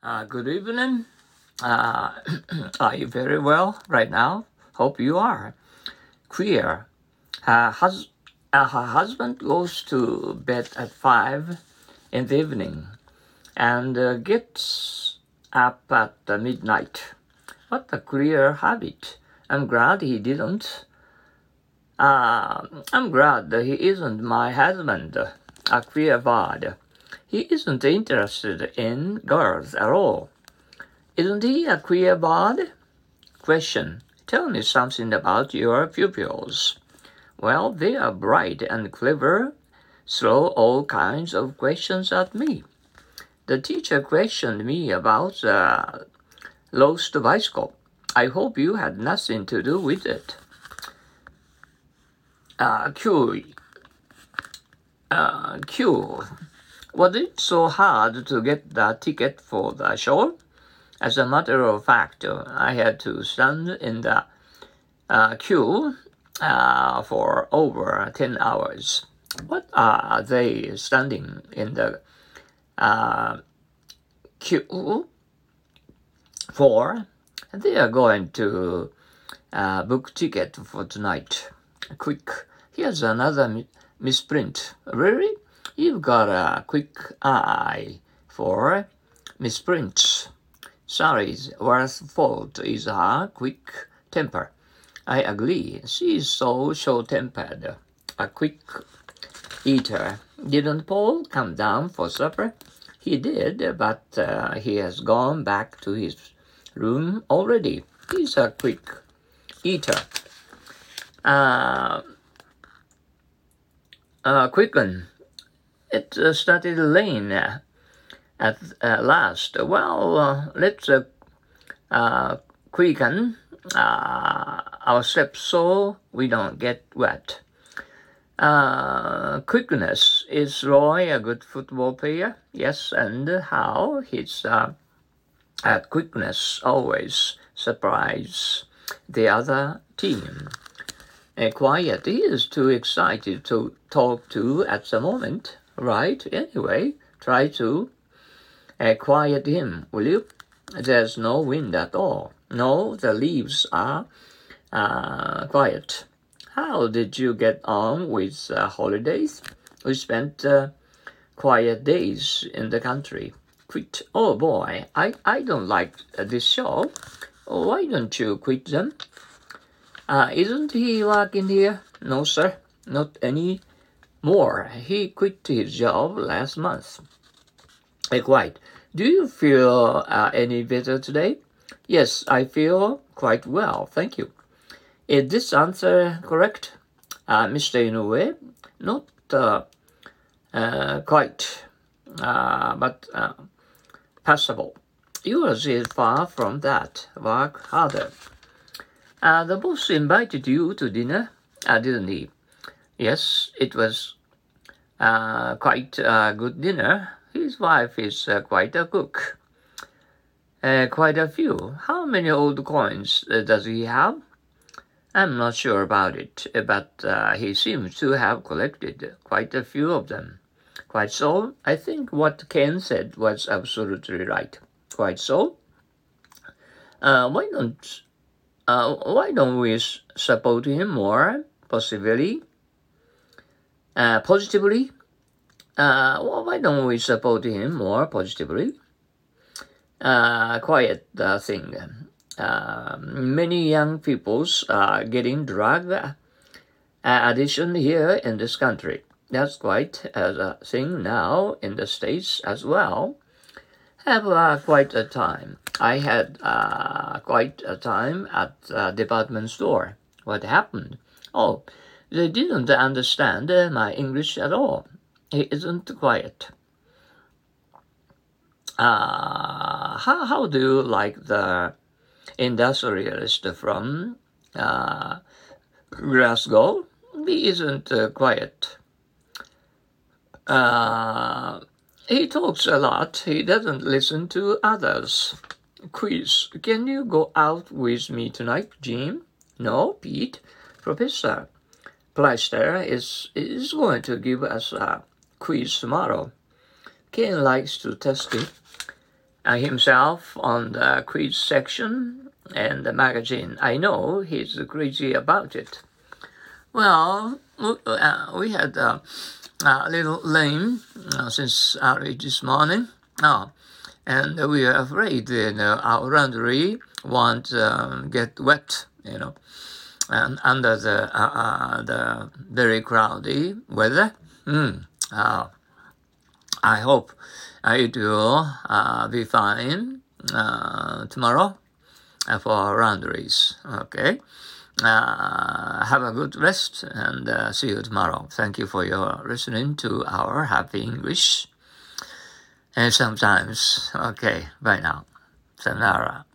Uh, good evening. Uh, are you very well right now? Hope you are. Queer. Her, hus- uh, her husband goes to bed at 5 in the evening and uh, gets up at midnight. What a queer habit. I'm glad he didn't. Uh, I'm glad he isn't my husband. A queer bird. He isn't interested in girls at all. Isn't he a queer bird? Question. Tell me something about your pupils. Well, they are bright and clever, throw all kinds of questions at me. The teacher questioned me about the lost bicycle. I hope you had nothing to do with it. Uh, Q. Uh, Q. Was it so hard to get the ticket for the show? As a matter of fact, I had to stand in the uh, queue uh, for over 10 hours. What are they standing in the uh, queue for? They are going to uh, book ticket for tonight. Quick, here's another misprint. Really? You've got a quick eye for misprints. Sally's worst fault is her quick temper. I agree. She's so short-tempered. A quick eater. Didn't Paul come down for supper? He did, but uh, he has gone back to his room already. He's a quick eater. Uh, uh, quicken it uh, started raining uh, at uh, last. Well, uh, let's uh, uh, quicken our steps so we don't get wet. quickness is Roy a good football player? Yes, and how his quickness always surprise the other team. Uh, quiet. He is too excited to talk to at the moment right? Anyway, try to uh, quiet him, will you? There's no wind at all. No, the leaves are uh, quiet. How did you get on with uh, holidays? We spent uh, quiet days in the country. Quit. Oh boy, I, I don't like this show. Why don't you quit them? Uh, isn't he working here? No, sir, not any more, he quit his job last month. Hey, quite. Do you feel uh, any better today? Yes, I feel quite well, thank you. Is this answer correct, uh, Mr. Inoue? Not uh, uh, quite, uh, but uh, passable. Yours is far from that. Work harder. The boss invited you to dinner, didn't he? Yes, it was uh, quite a good dinner. His wife is uh, quite a cook. Uh, quite a few. How many old coins uh, does he have? I'm not sure about it, but uh, he seems to have collected quite a few of them. Quite so. I think what Ken said was absolutely right. Quite so. Uh, why don't why don't we support him more? Possibly uh, positively. Uh, well, why don't we support him more positively? Uh, quiet thing. Uh, many young peoples are getting drug uh, addiction here in this country. That's quite a thing now in the States as well. Have uh, quite a time. I had quite a time at a department store. What happened? Oh, they didn't understand my English at all. He isn't quiet. Uh, how, how do you like the industrialist from uh, Glasgow? He isn't uh, quiet. Uh, he talks a lot. He doesn't listen to others. Quiz. Can you go out with me tonight, Jim? No, Pete. Professor. Plaster is, is going to give us a quiz tomorrow. Ken likes to test it. uh, himself on the quiz section and the magazine. I know he's crazy about it. Well, uh, we had a little rain uh, since early this morning. Oh, and we are afraid that our laundry won't um, get wet, you know, and under the uh, uh, the very cloudy weather. Mm. Uh, I hope it will uh, be fine uh, tomorrow for laundries. Okay. Uh, have a good rest and uh, see you tomorrow. Thank you for your listening to our Happy English. And sometimes, okay, bye now. Sayonara.